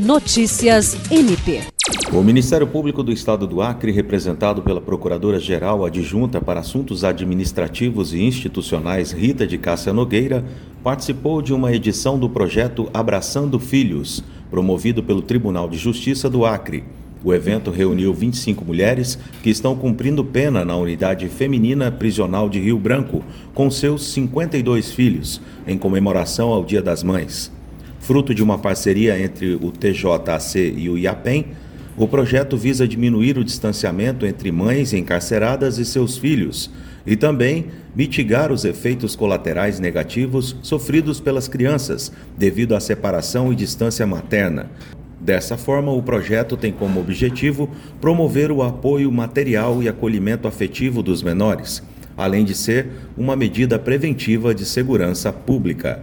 Notícias MP. O Ministério Público do Estado do Acre, representado pela Procuradora-Geral Adjunta para Assuntos Administrativos e Institucionais Rita de Cássia Nogueira, participou de uma edição do projeto Abraçando Filhos, promovido pelo Tribunal de Justiça do Acre. O evento reuniu 25 mulheres que estão cumprindo pena na unidade feminina prisional de Rio Branco, com seus 52 filhos, em comemoração ao Dia das Mães. Fruto de uma parceria entre o TJAC e o IAPEM, o projeto visa diminuir o distanciamento entre mães encarceradas e seus filhos e também mitigar os efeitos colaterais negativos sofridos pelas crianças devido à separação e distância materna. Dessa forma, o projeto tem como objetivo promover o apoio material e acolhimento afetivo dos menores, além de ser uma medida preventiva de segurança pública.